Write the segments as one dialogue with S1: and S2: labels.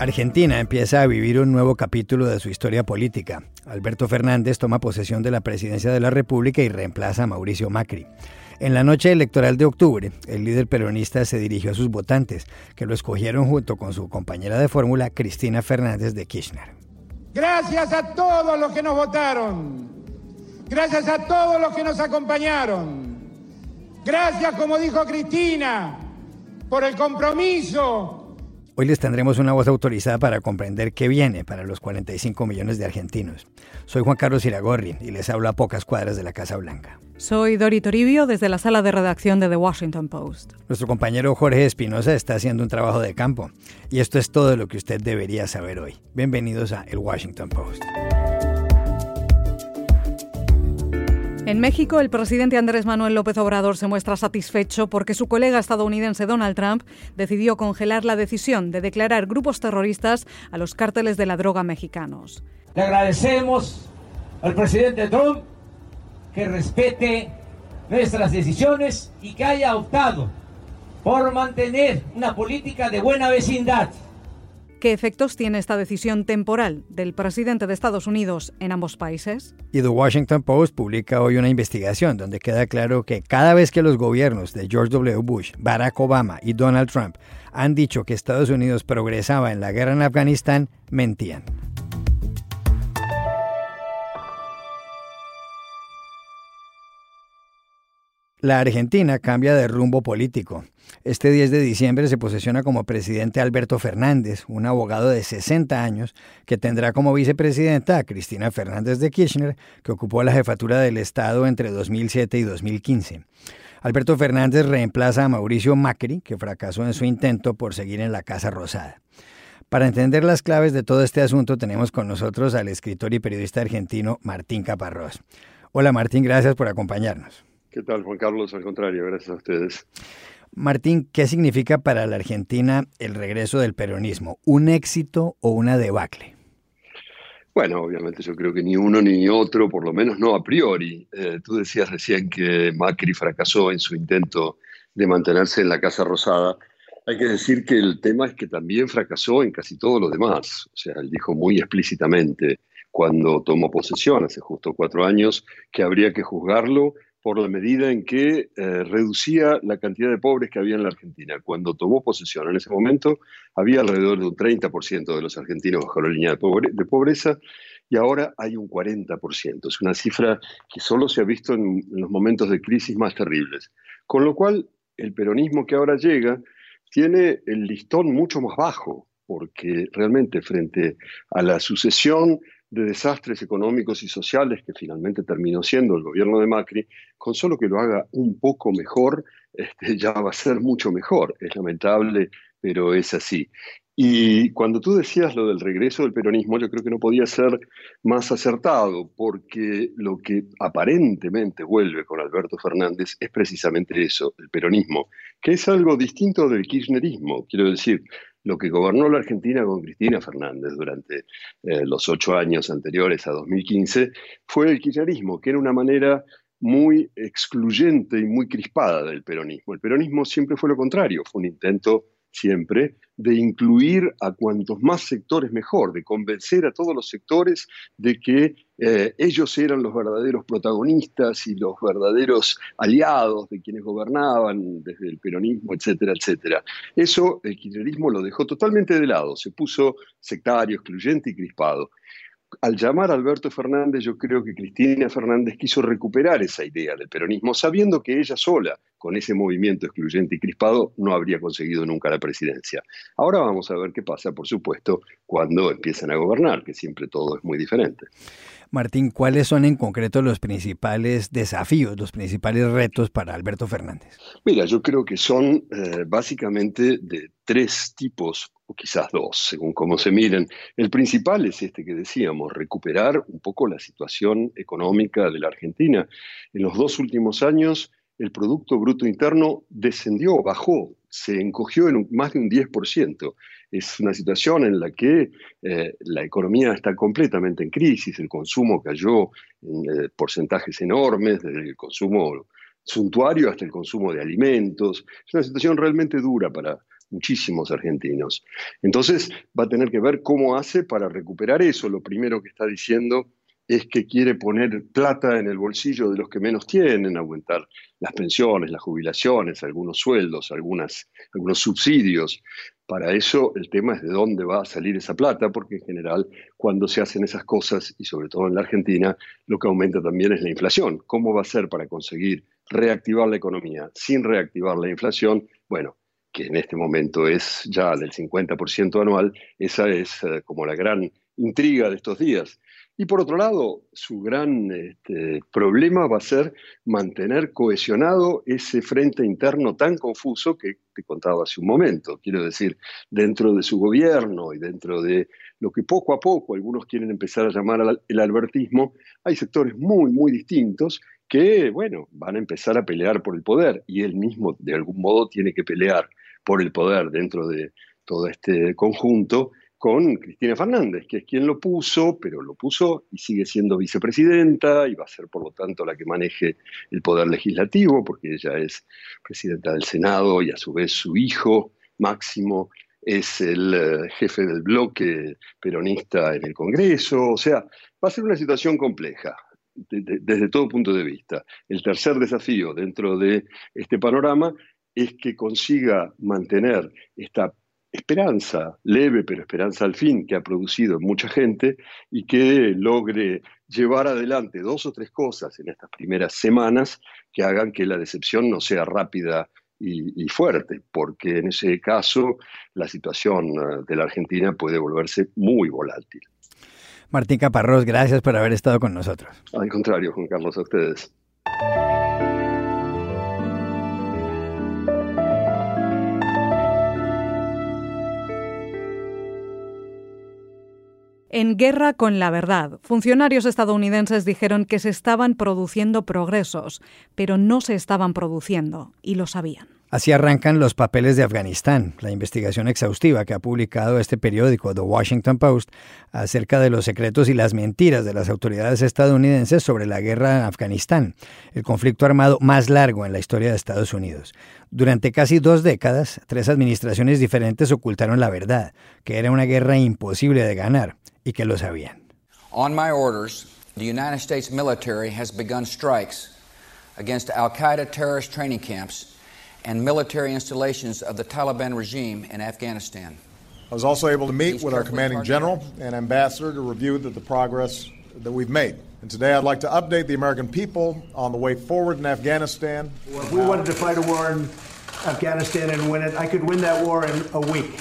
S1: Argentina empieza a vivir un nuevo capítulo de su historia política. Alberto Fernández toma posesión de la presidencia de la República y reemplaza a Mauricio Macri. En la noche electoral de octubre, el líder peronista se dirigió a sus votantes, que lo escogieron junto con su compañera de fórmula, Cristina Fernández de Kirchner.
S2: Gracias a todos los que nos votaron. Gracias a todos los que nos acompañaron. Gracias, como dijo Cristina, por el compromiso
S1: Hoy les tendremos una voz autorizada para comprender qué viene para los 45 millones de argentinos. Soy Juan Carlos Iragorri y les hablo a pocas cuadras de la Casa Blanca.
S3: Soy Dori Toribio desde la sala de redacción de The Washington Post.
S1: Nuestro compañero Jorge Espinosa está haciendo un trabajo de campo y esto es todo lo que usted debería saber hoy. Bienvenidos a El Washington Post.
S3: En México, el presidente Andrés Manuel López Obrador se muestra satisfecho porque su colega estadounidense Donald Trump decidió congelar la decisión de declarar grupos terroristas a los cárteles de la droga mexicanos.
S4: Le agradecemos al presidente Trump que respete nuestras decisiones y que haya optado por mantener una política de buena vecindad
S3: ¿Qué efectos tiene esta decisión temporal del presidente de Estados Unidos en ambos países?
S1: Y The Washington Post publica hoy una investigación donde queda claro que cada vez que los gobiernos de George W. Bush, Barack Obama y Donald Trump han dicho que Estados Unidos progresaba en la guerra en Afganistán, mentían. La Argentina cambia de rumbo político. Este 10 de diciembre se posesiona como presidente Alberto Fernández, un abogado de 60 años que tendrá como vicepresidenta a Cristina Fernández de Kirchner, que ocupó la jefatura del Estado entre 2007 y 2015. Alberto Fernández reemplaza a Mauricio Macri, que fracasó en su intento por seguir en la Casa Rosada. Para entender las claves de todo este asunto tenemos con nosotros al escritor y periodista argentino Martín Caparrós. Hola Martín, gracias por acompañarnos.
S5: ¿Qué tal, Juan Carlos? Al contrario, gracias a ustedes.
S1: Martín, ¿qué significa para la Argentina el regreso del peronismo? ¿Un éxito o una debacle?
S5: Bueno, obviamente yo creo que ni uno ni otro, por lo menos no a priori. Eh, tú decías recién que Macri fracasó en su intento de mantenerse en la Casa Rosada. Hay que decir que el tema es que también fracasó en casi todo lo demás. O sea, él dijo muy explícitamente cuando tomó posesión, hace justo cuatro años, que habría que juzgarlo por la medida en que eh, reducía la cantidad de pobres que había en la Argentina. Cuando tomó posesión en ese momento, había alrededor de un 30% de los argentinos bajo la línea de, pobreza y ahora hay un 40%. Es una cifra que solo se ha visto en, en los momentos de crisis más terribles. Con lo cual, el peronismo que ahora llega tiene el listón mucho más bajo, porque realmente frente a la sucesión de desastres económicos y sociales que finalmente terminó siendo el gobierno de Macri, con solo que lo haga un poco mejor, este, ya va a ser mucho mejor. Es lamentable, pero es así. Y cuando tú decías lo del regreso del peronismo, yo creo que no podía ser más acertado, porque lo que aparentemente vuelve con Alberto Fernández es precisamente eso, el peronismo, que es algo distinto del kirchnerismo. Quiero decir, lo que gobernó la Argentina con Cristina Fernández durante eh, los ocho años anteriores a 2015 fue el kirchnerismo, que era una manera muy excluyente y muy crispada del peronismo. El peronismo siempre fue lo contrario, fue un intento siempre, de incluir a cuantos más sectores mejor, de convencer a todos los sectores de que eh, ellos eran los verdaderos protagonistas y los verdaderos aliados de quienes gobernaban desde el peronismo, etcétera, etcétera. Eso el kirchnerismo lo dejó totalmente de lado, se puso sectario, excluyente y crispado al llamar a Alberto Fernández, yo creo que Cristina Fernández quiso recuperar esa idea del peronismo, sabiendo que ella sola, con ese movimiento excluyente y crispado, no habría conseguido nunca la presidencia. Ahora vamos a ver qué pasa, por supuesto, cuando empiezan a gobernar, que siempre todo es muy diferente.
S1: Martín, ¿cuáles son en concreto los principales desafíos, los principales retos para Alberto Fernández?
S5: Mira, yo creo que son eh, básicamente de tres tipos, o quizás dos, según cómo se miren. El principal es este que decíamos, recuperar un poco la situación económica de la Argentina. En los dos últimos años, el Producto Bruto Interno descendió, bajó, se encogió en más de un 10%. Es una situación en la que eh, la economía está completamente en crisis, el consumo cayó en eh, porcentajes enormes, desde el consumo suntuario hasta el consumo de alimentos. Es una situación realmente dura para, muchísimos argentinos. Entonces va a tener que ver cómo hace para recuperar eso. Lo primero que está diciendo es que quiere poner plata en el bolsillo de los que menos tienen, aumentar las pensiones, las jubilaciones, algunos sueldos, algunos subsidios. Para eso el tema es de dónde va a salir esa plata, porque en general cuando se hacen esas cosas, y sobre todo en la Argentina, lo que aumenta también es la inflación. ¿Cómo va a ser para conseguir reactivar la economía sin reactivar la inflación? Bueno, que en este momento es ya del 50% anual, esa es eh, como la gran intriga de estos días. Y por otro lado, su gran este, problema va a ser mantener cohesionado ese frente interno tan confuso que te contaba hace un momento. Quiero decir, dentro de su gobierno y dentro de lo que poco a poco algunos quieren empezar a llamar el albertismo, hay sectores muy, muy distintos que, bueno, van a empezar a pelear por el poder y él mismo de algún modo tiene que pelear por el poder dentro de todo este conjunto con Cristina Fernández, que es quien lo puso, pero lo puso y sigue siendo vicepresidenta y va a ser por lo tanto la que maneje el poder legislativo, porque ella es presidenta del Senado y a su vez su hijo Máximo es el eh, jefe del bloque peronista en el Congreso, o sea, va a ser una situación compleja desde todo punto de vista. El tercer desafío dentro de este panorama es que consiga mantener esta esperanza, leve pero esperanza al fin, que ha producido mucha gente y que logre llevar adelante dos o tres cosas en estas primeras semanas que hagan que la decepción no sea rápida y, y fuerte, porque en ese caso la situación eh, de la Argentina puede volverse muy volátil.
S1: Martín Caparrós, gracias por haber estado con nosotros.
S5: Al contrario, Juan Carlos, a ustedes.
S3: En guerra con la verdad, funcionarios estadounidenses dijeron que se estaban produciendo progresos, pero no se estaban produciendo, y lo sabían.
S1: Así arrancan los papeles de Afganistán, la investigación exhaustiva que ha publicado este periódico, The Washington Post, acerca de los secretos y las mentiras de las autoridades estadounidenses sobre la guerra en Afganistán, el conflicto armado más largo en la historia de Estados Unidos. Durante casi dos décadas, tres administraciones diferentes ocultaron la verdad, que era una guerra imposible de ganar y que lo sabían.
S6: On my orders, the United States military has begun strikes against Al-Qaeda terrorist training camps and military installations of the Taliban regime in Afghanistan.
S7: I was also able to meet with our commanding general and ambassador to review the, the progress that we've made. And today I'd like to update the American people on the way forward in Afghanistan.
S8: If we wanted to fight a war in Afghanistan and win it, I could win that war in a week.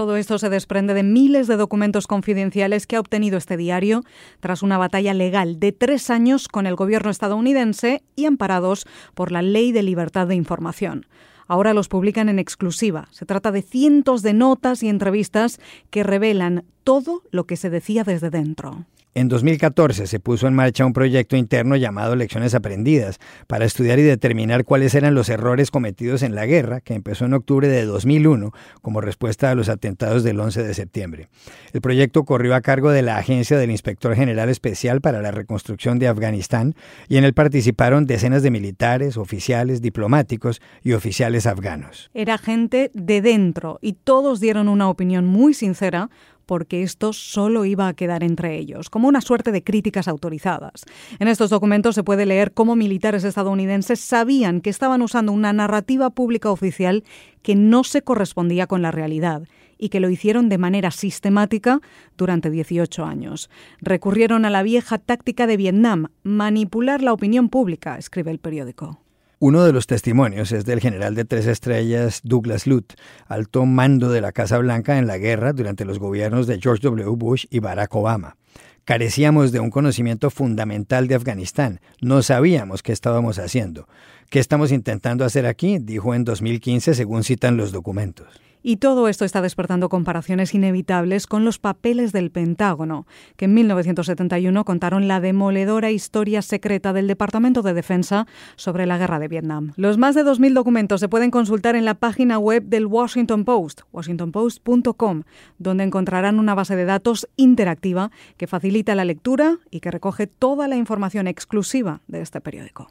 S3: Todo esto se desprende de miles de documentos confidenciales que ha obtenido este diario tras una batalla legal de tres años con el gobierno estadounidense y amparados por la Ley de Libertad de Información. Ahora los publican en exclusiva. Se trata de cientos de notas y entrevistas que revelan todo lo que se decía desde dentro.
S1: En 2014 se puso en marcha un proyecto interno llamado Lecciones Aprendidas para estudiar y determinar cuáles eran los errores cometidos en la guerra, que empezó en octubre de 2001 como respuesta a los atentados del 11 de septiembre. El proyecto corrió a cargo de la Agencia del Inspector General Especial para la Reconstrucción de Afganistán y en él participaron decenas de militares, oficiales, diplomáticos y oficiales afganos.
S3: Era gente de dentro y todos dieron una opinión muy sincera porque esto solo iba a quedar entre ellos, como una suerte de críticas autorizadas. En estos documentos se puede leer cómo militares estadounidenses sabían que estaban usando una narrativa pública oficial que no se correspondía con la realidad y que lo hicieron de manera sistemática durante 18 años. Recurrieron a la vieja táctica de Vietnam, manipular la opinión pública, escribe el periódico.
S1: Uno de los testimonios es del general de tres estrellas Douglas Lute, alto mando de la Casa Blanca en la guerra durante los gobiernos de George W. Bush y Barack Obama. Carecíamos de un conocimiento fundamental de Afganistán. No sabíamos qué estábamos haciendo. ¿Qué estamos intentando hacer aquí? dijo en 2015 según citan los documentos.
S3: Y todo esto está despertando comparaciones inevitables con los papeles del Pentágono, que en 1971 contaron la demoledora historia secreta del Departamento de Defensa sobre la guerra de Vietnam. Los más de 2.000 documentos se pueden consultar en la página web del Washington Post, washingtonpost.com, donde encontrarán una base de datos interactiva que facilita la lectura y que recoge toda la información exclusiva de este periódico.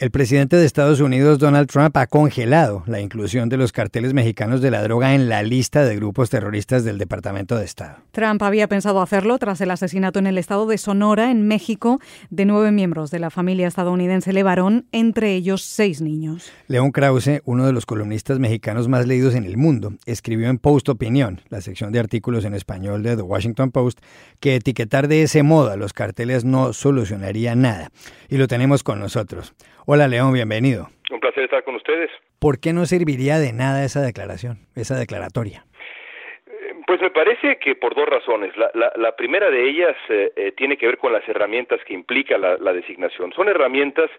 S1: El presidente de Estados Unidos, Donald Trump, ha congelado la inclusión de los carteles mexicanos de la droga en la lista de grupos terroristas del Departamento de Estado.
S3: Trump había pensado hacerlo tras el asesinato en el estado de Sonora, en México, de nueve miembros de la familia estadounidense Levarón, entre ellos seis niños.
S1: León Krause, uno de los columnistas mexicanos más leídos en el mundo, escribió en Post Opinión, la sección de artículos en español de The Washington Post, que etiquetar de ese modo a los carteles no solucionaría nada. Y lo tenemos con nosotros. Hola León, bienvenido.
S9: Un placer estar con ustedes.
S1: ¿Por qué no serviría de nada esa declaración, esa declaratoria?
S9: Pues me parece que por dos razones. La, primera de ellas eh, eh, tiene que ver con las herramientas que implica la, la designación. Son herramientas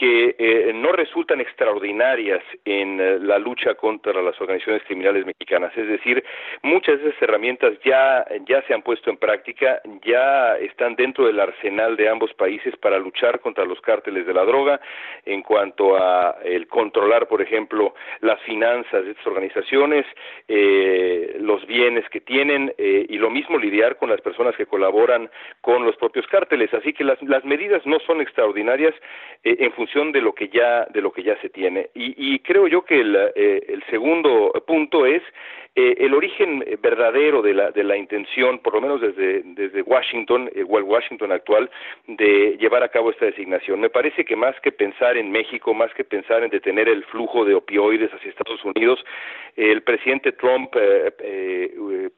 S9: que eh, no resultan extraordinarias en eh, la lucha contra las organizaciones criminales mexicanas. Es decir, muchas de esas herramientas ya, ya se han puesto en práctica, ya están dentro del arsenal de ambos países para luchar contra los cárteles de la droga, en cuanto a el controlar, por ejemplo, las finanzas de estas organizaciones, eh, los bienes que tienen y lo mismo lidiar con las personas que colaboran con los propios cárteles. Así que las, las medidas no son extraordinarias en función de lo que ya de lo que ya se tiene y, creo yo que el, eh, el segundo punto es eh, el origen verdadero de la de la intención por lo menos desde desde Washington eh, el Washington actual de llevar a cabo esta designación me parece que más que pensar en México más que pensar en detener el flujo de opioides hacia Estados Unidos el presidente Trump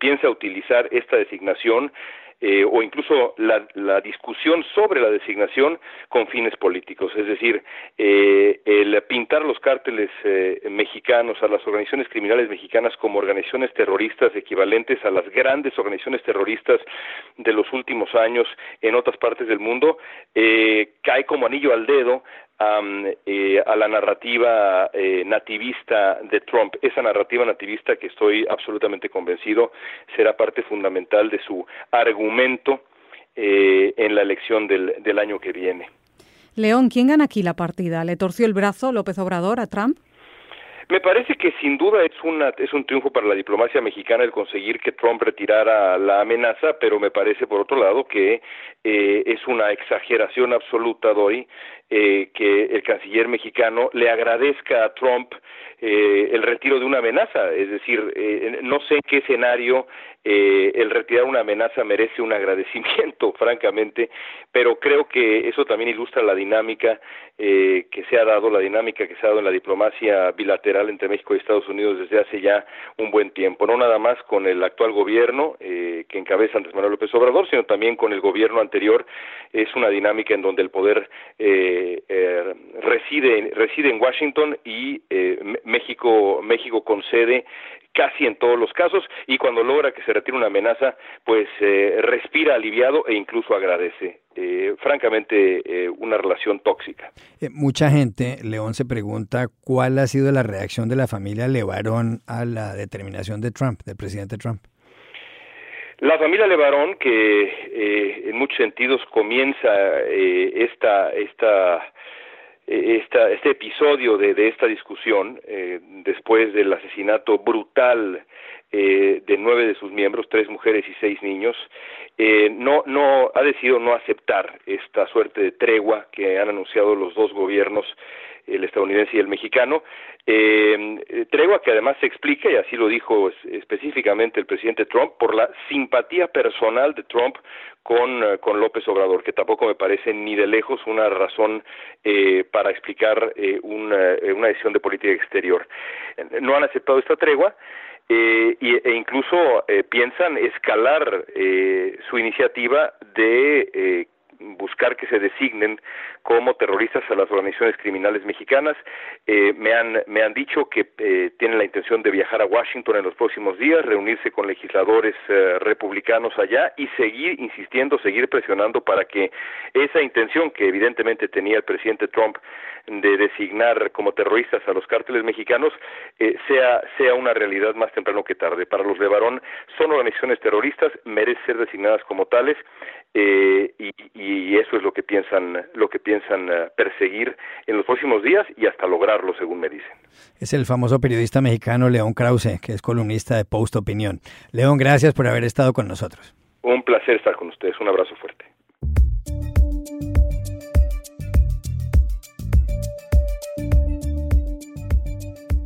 S9: piensa utilizar esta designación eh, o incluso la, la, discusión sobre la designación con fines políticos. Es decir, eh, el pintar los cárteles eh, mexicanos, a las organizaciones criminales mexicanas como organizaciones terroristas equivalentes a las grandes organizaciones terroristas de los últimos años en otras partes del mundo, cae como anillo al dedo eh, a la narrativa eh, nativista de Trump. Esa narrativa nativista que estoy absolutamente convencido será parte fundamental de su argumento eh, en la elección del, del año que viene.
S3: León, ¿quién gana aquí la partida? ¿Le torció el brazo López Obrador a Trump?
S9: Me parece que sin duda es, una, es un triunfo para la diplomacia mexicana el conseguir que Trump retirara la amenaza, pero me parece por otro lado que eh, es una exageración absoluta, Doy, eh, que el canciller mexicano le agradezca a Trump eh, el retiro de una amenaza. Es decir, eh, no sé en qué escenario eh, el retirar una amenaza merece un agradecimiento, francamente, pero creo que eso también ilustra la dinámica eh, que se ha dado, la dinámica que se ha dado en la diplomacia bilateral entre México y Estados Unidos desde hace ya un buen tiempo, no nada más con el actual gobierno eh, que encabeza Andrés Manuel López Obrador, sino también con el gobierno anterior. Es una dinámica en donde el poder eh, eh, reside, reside en Washington y eh, México, México concede casi en todos los casos y cuando logra que se retire una amenaza, pues eh, respira aliviado e incluso agradece. Eh, francamente, eh, una relación tóxica.
S1: Eh, mucha gente, León, se pregunta cuál ha sido la reacción de la familia Levarón a la determinación de Trump, del presidente Trump.
S9: La familia Levarón, que eh, en muchos sentidos comienza eh, esta, esta esta, este episodio de, esta discusión, eh, después del asesinato brutal eh, de nueve de sus miembros, tres mujeres y seis niños, eh, no, no ha decidido no aceptar esta suerte de tregua que han anunciado los dos gobiernos estadounidense y el mexicano, eh, tregua que además se explica, y así lo dijo específicamente el presidente Trump, por la simpatía personal de Trump con, eh, con López Obrador, que tampoco me parece ni de lejos una razón eh, para explicar eh, una, eh, una decisión de política exterior. No han aceptado esta tregua. Eh, e incluso piensan escalar eh, su iniciativa de buscar que se designen como terroristas a las organizaciones criminales mexicanas. Eh, me, han, me han dicho que eh, tienen la intención de viajar a Washington en los próximos días, reunirse con legisladores eh, republicanos allá y seguir insistiendo, seguir presionando para que esa intención que evidentemente tenía el presidente Trump de designar como terroristas a los cárteles mexicanos eh, sea, sea una realidad más temprano que tarde. Para los de Barón son organizaciones terroristas, merecen ser designadas como tales eh, y, y, eso es lo que piensan, lo que piensan uh, perseguir en los próximos días y hasta lograrlo, según me dicen.
S1: Es el famoso periodista mexicano León Krause, que es columnista de Post Opinión. León, gracias por haber estado con nosotros.
S9: Un placer estar con ustedes. Un abrazo fuerte.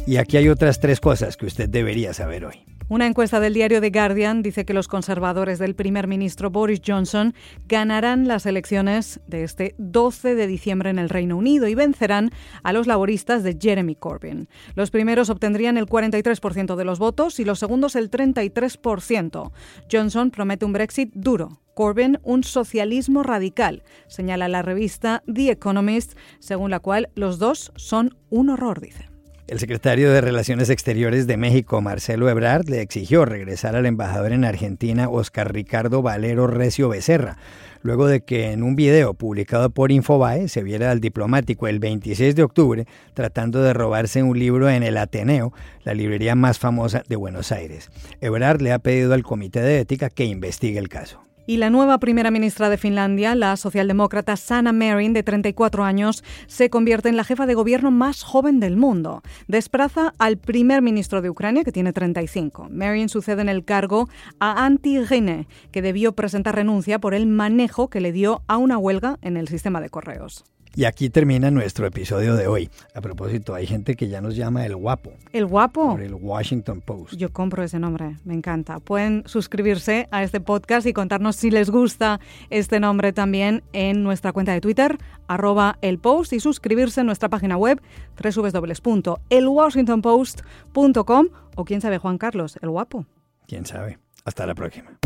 S1: Y aquí hay otras tres cosas que usted debería saber hoy.
S3: Una encuesta del diario The Guardian dice que los conservadores del primer ministro Boris Johnson ganarán las elecciones de este 12 de diciembre en el Reino Unido y vencerán a los laboristas de Jeremy Corbyn. Los primeros obtendrían el 43% de los votos y los segundos el 33%. Johnson promete un Brexit duro, Corbyn un socialismo radical, señala la revista The Economist, según la cual los dos son un horror, dice.
S1: El secretario de Relaciones Exteriores de México, Marcelo Ebrard, le exigió regresar al embajador en Argentina, Oscar Ricardo Valero Recio Becerra, luego de que en un video publicado por Infobae se viera al diplomático el 26 de octubre tratando de robarse un libro en el Ateneo, la librería más famosa de Buenos Aires. Ebrard le ha pedido al Comité de Ética que investigue el caso.
S3: Y la nueva primera ministra de Finlandia, la socialdemócrata Sanna Marin, de 34 años, se convierte en la jefa de gobierno más joven del mundo. Desplaza al primer ministro de Ucrania, que tiene 35. Marin sucede en el cargo a Antti Rinne, que debió presentar renuncia por el manejo que le dio a una huelga en el sistema de correos.
S1: Y aquí termina nuestro episodio de hoy. A propósito, hay gente que ya nos llama el guapo.
S3: ¿El guapo?
S1: Por el Washington Post.
S3: Yo compro ese nombre, me encanta. Pueden suscribirse a este podcast y contarnos si les gusta este nombre también en nuestra cuenta de Twitter, arroba el post, y suscribirse en nuestra página web, www.elwashingtonpost.com o quién sabe, Juan Carlos, el guapo.
S1: Quién sabe. Hasta la próxima.